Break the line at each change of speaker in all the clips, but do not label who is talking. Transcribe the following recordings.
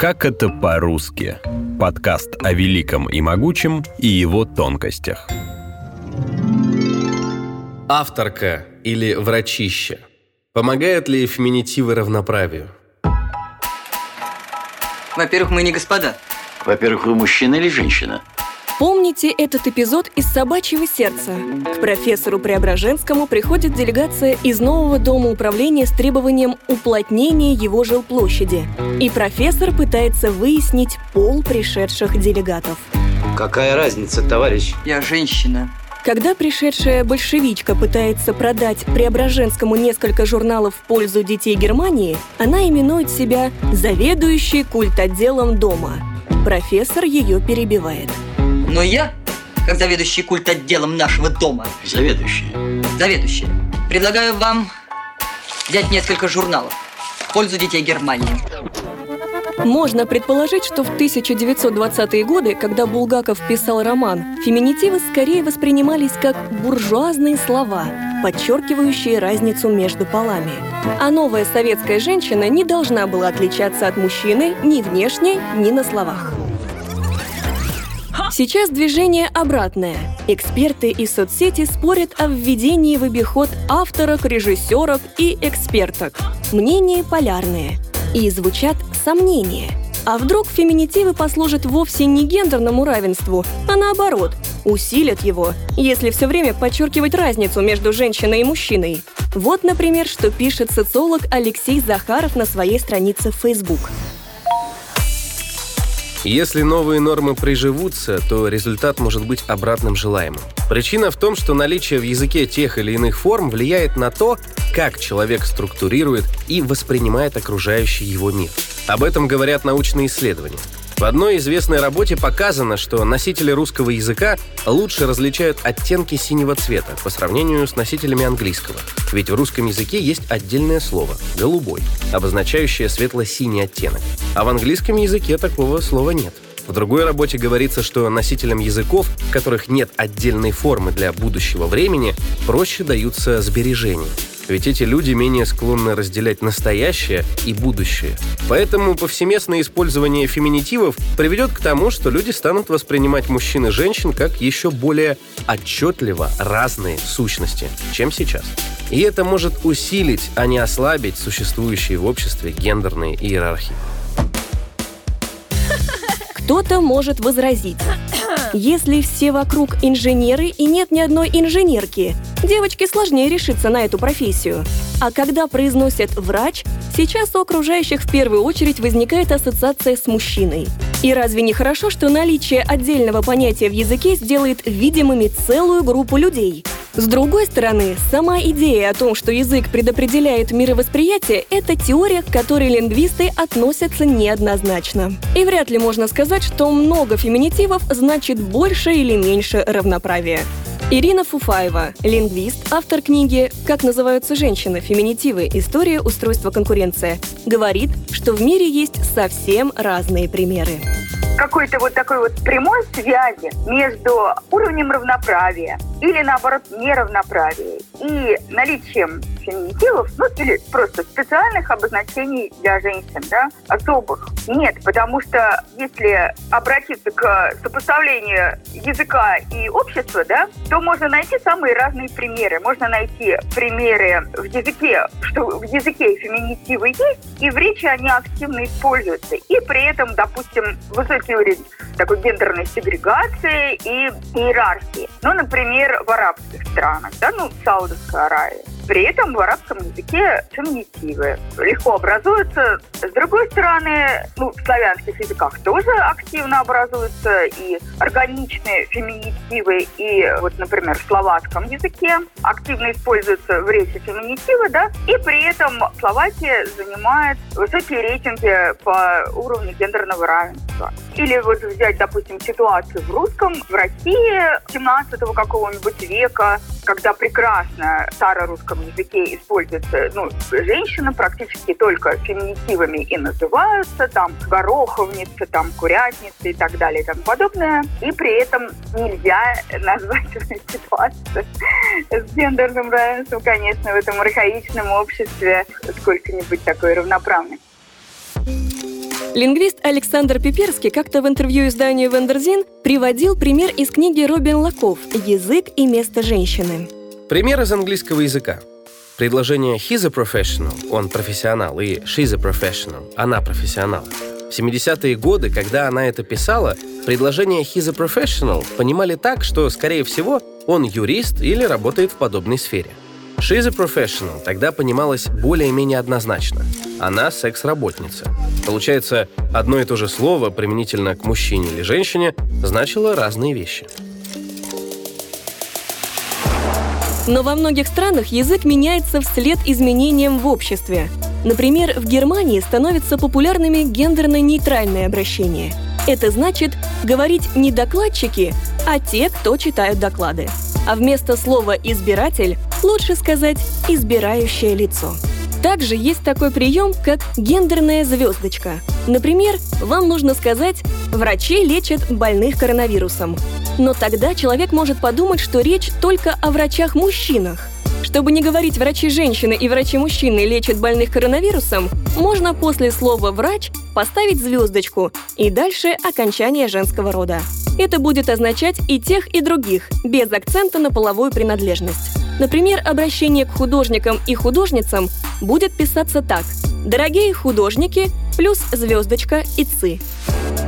Как это по-русски? Подкаст о великом и могучем и его тонкостях.
Авторка или врачище. Помогают ли феминитивы равноправию?
Во-первых, мы не господа.
Во-первых, вы мужчина или женщина?
Помните этот эпизод из «Собачьего сердца»? К профессору Преображенскому приходит делегация из нового дома управления с требованием уплотнения его жилплощади. И профессор пытается выяснить пол пришедших делегатов.
Какая разница, товарищ?
Я женщина.
Когда пришедшая большевичка пытается продать Преображенскому несколько журналов в пользу детей Германии, она именует себя «заведующей культотделом дома». Профессор ее перебивает –
но я, как заведующий культ отделом нашего дома,
Заведующий.
заведующий, предлагаю вам взять несколько журналов в пользу детей Германии.
Можно предположить, что в 1920-е годы, когда Булгаков писал роман, феминитивы скорее воспринимались как буржуазные слова, подчеркивающие разницу между полами. А новая советская женщина не должна была отличаться от мужчины ни внешне, ни на словах. Сейчас движение обратное. Эксперты и соцсети спорят о введении в обиход авторок, режиссерок и эксперток. Мнения полярные. И звучат сомнения. А вдруг феминитивы послужат вовсе не гендерному равенству, а наоборот, усилят его, если все время подчеркивать разницу между женщиной и мужчиной. Вот, например, что пишет социолог Алексей Захаров на своей странице в Facebook.
Если новые нормы приживутся, то результат может быть обратным желаемым. Причина в том, что наличие в языке тех или иных форм влияет на то, как человек структурирует и воспринимает окружающий его мир. Об этом говорят научные исследования. В одной известной работе показано, что носители русского языка лучше различают оттенки синего цвета по сравнению с носителями английского. Ведь в русском языке есть отдельное слово – «голубой», обозначающее светло-синий оттенок. А в английском языке такого слова нет. В другой работе говорится, что носителям языков, в которых нет отдельной формы для будущего времени, проще даются сбережения. Ведь эти люди менее склонны разделять настоящее и будущее. Поэтому повсеместное использование феминитивов приведет к тому, что люди станут воспринимать мужчин и женщин как еще более отчетливо разные сущности, чем сейчас. И это может усилить, а не ослабить существующие в обществе гендерные иерархии.
Кто-то может возразить. Если все вокруг инженеры и нет ни одной инженерки, девочке сложнее решиться на эту профессию. А когда произносят «врач», сейчас у окружающих в первую очередь возникает ассоциация с мужчиной. И разве не хорошо, что наличие отдельного понятия в языке сделает видимыми целую группу людей? С другой стороны, сама идея о том, что язык предопределяет мировосприятие, это теория, к которой лингвисты относятся неоднозначно. И вряд ли можно сказать, что много феминитивов значит больше или меньше равноправия. Ирина Фуфаева, лингвист, автор книги «Как называются женщины. Феминитивы. История устройства конкуренция», говорит, что в мире есть совсем разные примеры
какой-то вот такой вот прямой связи между уровнем равноправия или, наоборот, неравноправия и наличием феминитивов, ну, или просто специальных обозначений для женщин, да, особых. Нет, потому что если обратиться к сопоставлению языка и общества, да, то можно найти самые разные примеры. Можно найти примеры в языке, что в языке феминитивы есть, и в речи они активно используются. И при этом, допустим, высокий уровень такой гендерной сегрегации и иерархии. Ну, например, в арабских странах, да, ну, Саудовская Аравия. При этом в арабском языке феминитивы легко образуются. С другой стороны, ну, в славянских языках тоже активно образуются и органичные феминитивы, и вот, например, в словацком языке активно используются в речи феминитивы, да, и при этом Словакия занимает высокие рейтинги по уровню гендерного равенства. Или вот взять, допустим, ситуацию в русском, в России 17 какого-нибудь века, когда прекрасно в старорусском языке используется, ну, женщина практически только феминитивами и называются, там, гороховница, там, курятница и так далее и тому подобное. И при этом нельзя назвать ситуацию с гендерным равенством, конечно, в этом архаичном обществе сколько-нибудь такой равноправной.
Лингвист Александр Пиперский как-то в интервью изданию «Вендерзин» приводил пример из книги Робин Лаков «Язык и место женщины».
Пример из английского языка. Предложение «he's a professional» — он профессионал, и «she's a professional» — она профессионал. В 70-е годы, когда она это писала, предложение «he's a professional» понимали так, что, скорее всего, он юрист или работает в подобной сфере. She's a professional тогда понималось более-менее однозначно. Она секс-работница. Получается, одно и то же слово применительно к мужчине или женщине значило разные вещи.
Но во многих странах язык меняется вслед изменениям в обществе. Например, в Германии становятся популярными гендерно-нейтральные обращения. Это значит говорить не докладчики, а те, кто читают доклады. А вместо слова «избиратель» лучше сказать «избирающее лицо». Также есть такой прием, как гендерная звездочка. Например, вам нужно сказать «врачи лечат больных коронавирусом». Но тогда человек может подумать, что речь только о врачах-мужчинах. Чтобы не говорить «врачи-женщины» и «врачи-мужчины лечат больных коронавирусом», можно после слова «врач» поставить звездочку и дальше окончание женского рода. Это будет означать и тех, и других, без акцента на половую принадлежность. Например, обращение к художникам и художницам будет писаться так. Дорогие художники плюс звездочка и ци.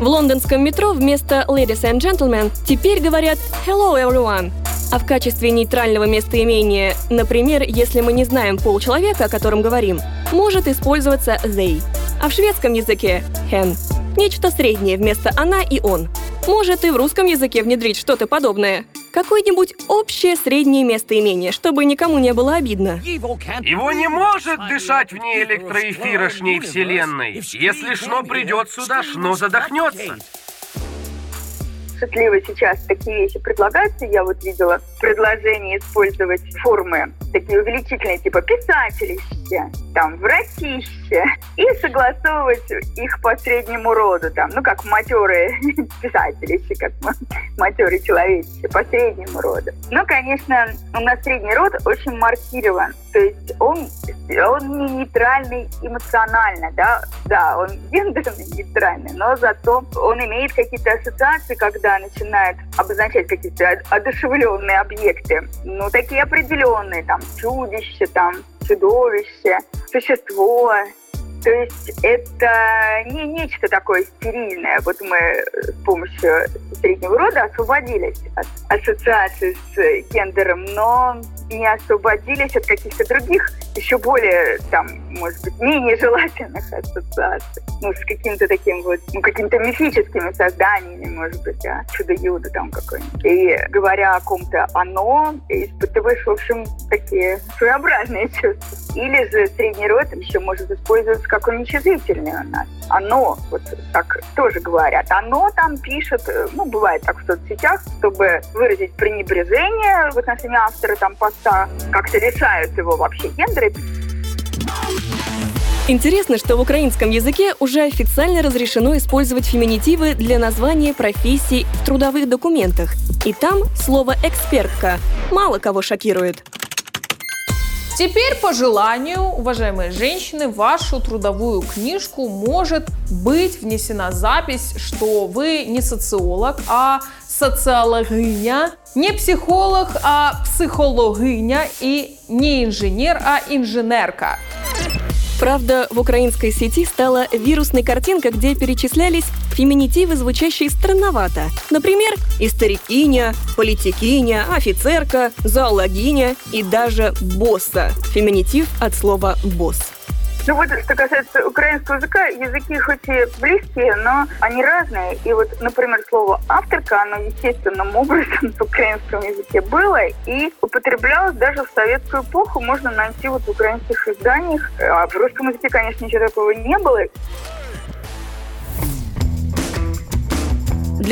В лондонском метро вместо «Ladies and Gentlemen» теперь говорят «Hello, everyone», а в качестве нейтрального местоимения, например, если мы не знаем пол человека, о котором говорим, может использоваться they. А в шведском языке hen. Нечто среднее вместо она и он. Может и в русском языке внедрить что-то подобное. Какое-нибудь общее среднее местоимение, чтобы никому не было обидно.
Его не может дышать вне электроэфирошней вселенной. Если Шно придет сюда, Шно задохнется
шутливо сейчас такие вещи предлагаются. Я вот видела предложение использовать формы такие увеличительные, типа писателище, там, вратище, и согласовывать их по среднему роду, там, ну, как матерые писателище, как матерые человечище, по среднему роду. Но, конечно, у нас средний род очень маркирован, то есть он, он не нейтральный эмоционально, да, да, он гендерно нейтральный, но зато он имеет какие-то ассоциации, когда начинает обозначать какие-то одушевленные объекты, ну, такие определенные, там, чудище, там, чудовище, существо. То есть это не нечто такое стерильное. Вот мы с помощью среднего рода освободились от ассоциации с гендером, но не освободились от каких-то других, еще более, там, может быть, менее желательных ассоциаций. Ну, с каким-то таким вот, ну, какими-то мифическими созданиями, может быть, а, чудо-юдо там какое-нибудь. И говоря о ком-то «оно», испытываешь, в общем, такие своеобразные чувства. Или же средний род еще может использоваться как уничижительный у нас. «Оно», вот так тоже говорят. «Оно» там пишет, ну, бывает так в соцсетях, чтобы выразить пренебрежение в отношении автора там поста как-то решают его вообще гендеры.
Интересно, что в украинском языке уже официально разрешено использовать феминитивы для названия профессий в трудовых документах. И там слово «экспертка» мало кого шокирует.
Теперь по желанию, уважаемые женщины, в вашу трудовую книжку может быть внесена запись, что вы не социолог, а социологиня, не психолог, а психологиня и не инженер, а инженерка.
Правда, в украинской сети стала вирусной картинка, где перечислялись феминитивы, звучащие странновато. Например, историкиня, политикиня, офицерка, зоологиня и даже босса. Феминитив от слова «босс».
Ну вот, что касается украинского языка, языки хоть и близкие, но они разные. И вот, например, слово «авторка», оно естественным образом в украинском языке было и употреблялось даже в советскую эпоху. Можно найти вот в украинских изданиях. А в русском языке, конечно, ничего такого не было.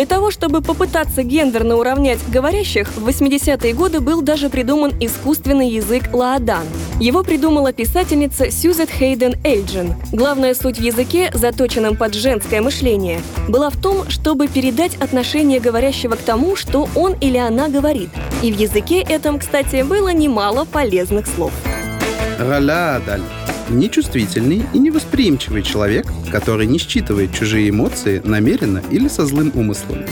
Для того, чтобы попытаться гендерно уравнять говорящих, в 80-е годы был даже придуман искусственный язык Лаадан. Его придумала писательница Сьюзет Хейден Эльджин. Главная суть в языке, заточенном под женское мышление, была в том, чтобы передать отношение говорящего к тому, что он или она говорит. И в языке этом, кстати, было немало полезных слов.
Галя нечувствительный и невосприимчивый человек, который не считывает чужие эмоции намеренно или со злым умыслом.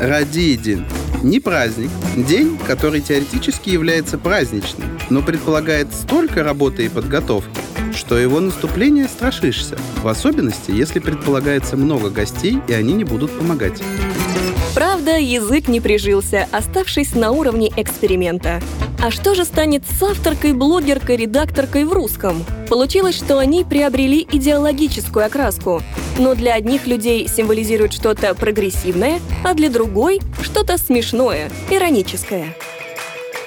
Радидин – не праздник, день, который теоретически является праздничным, но предполагает столько работы и подготовки, что его наступление страшишься, в особенности, если предполагается много гостей, и они не будут помогать.
Правда, язык не прижился, оставшись на уровне эксперимента. А что же станет с авторкой, блогеркой, редакторкой в русском? Получилось, что они приобрели идеологическую окраску. Но для одних людей символизирует что-то прогрессивное, а для другой — что-то смешное, ироническое.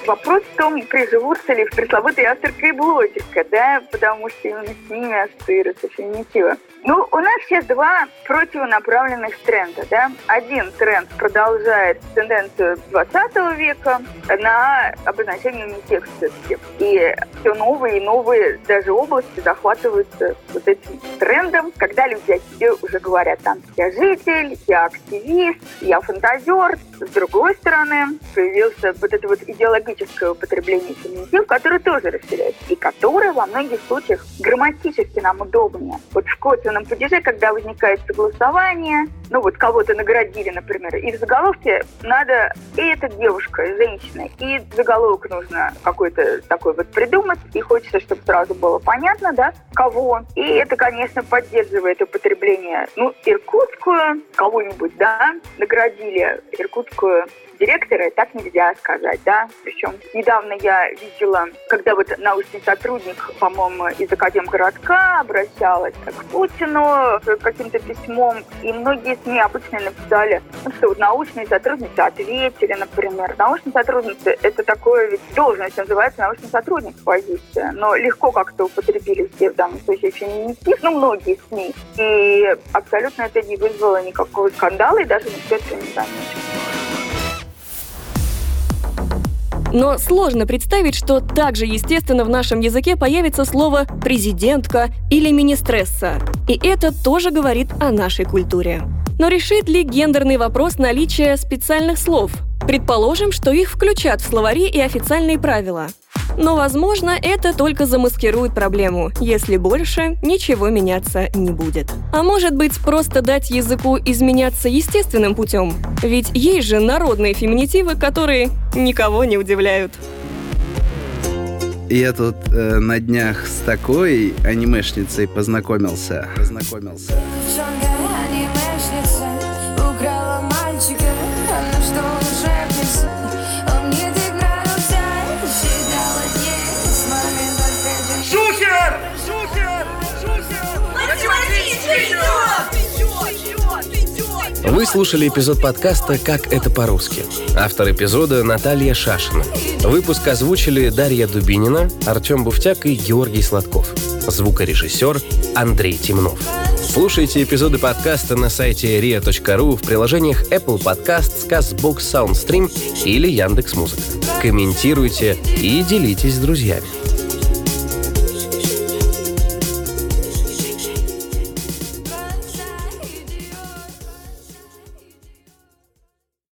Вопрос в том, приживутся ли в пресловутой авторка и блогерка, да, потому что именно с ними ассоциируется феминитива. Ну, у нас сейчас два противонаправленных тренда, да. Один тренд продолжает тенденцию 20 века на обозначение все-таки. И все новые и новые даже области захватываются вот этим трендом, когда люди о себе уже говорят, там, я житель, я активист, я фантазер. С другой стороны, появился вот это вот идеологическое употребление феминитив, которое тоже расширяется, и которое во многих случаях грамматически нам удобнее. Вот в косвенном падеже, когда возникает согласование, ну вот кого-то наградили, например, и в заголовке надо и эта девушка, женщина, и заголовок нужно какой-то такой вот придумать, и хочется, чтобы сразу было понятно, да, кого. И это, конечно, поддерживает употребление, ну, иркутскую, кого-нибудь, да, наградили иркутскую директора, так нельзя сказать, да. Причем недавно я видела, когда вот научный сотрудник, по-моему, из Академгородка обращалась к Путину каким-то письмом, и многие СМИ обычно написали, ну, что вот научные сотрудницы ответили, например. Научные сотрудницы – это такое ведь должность, называется научный сотрудник позиция, но легко как-то употребили все в данном случае феминитив, ну, многие СМИ, и абсолютно это не вызвало никакого скандала, и даже никто этого не заметил.
Но сложно представить, что также естественно в нашем языке появится слово «президентка» или «министресса». И это тоже говорит о нашей культуре. Но решит ли гендерный вопрос наличие специальных слов? Предположим, что их включат в словари и официальные правила. Но, возможно, это только замаскирует проблему, если больше ничего меняться не будет. А может быть, просто дать языку изменяться естественным путем? Ведь есть же народные феминитивы, которые никого не удивляют.
Я тут э, на днях с такой анимешницей познакомился. Познакомился.
Вы слушали эпизод подкаста «Как это по-русски». Автор эпизода Наталья Шашина. Выпуск озвучили Дарья Дубинина, Артем Буфтяк и Георгий Сладков. Звукорежиссер Андрей Темнов. Слушайте эпизоды подкаста на сайте ria.ru в приложениях Apple Podcasts, CastBox, SoundStream или Яндекс.Музыка. Комментируйте и делитесь с друзьями.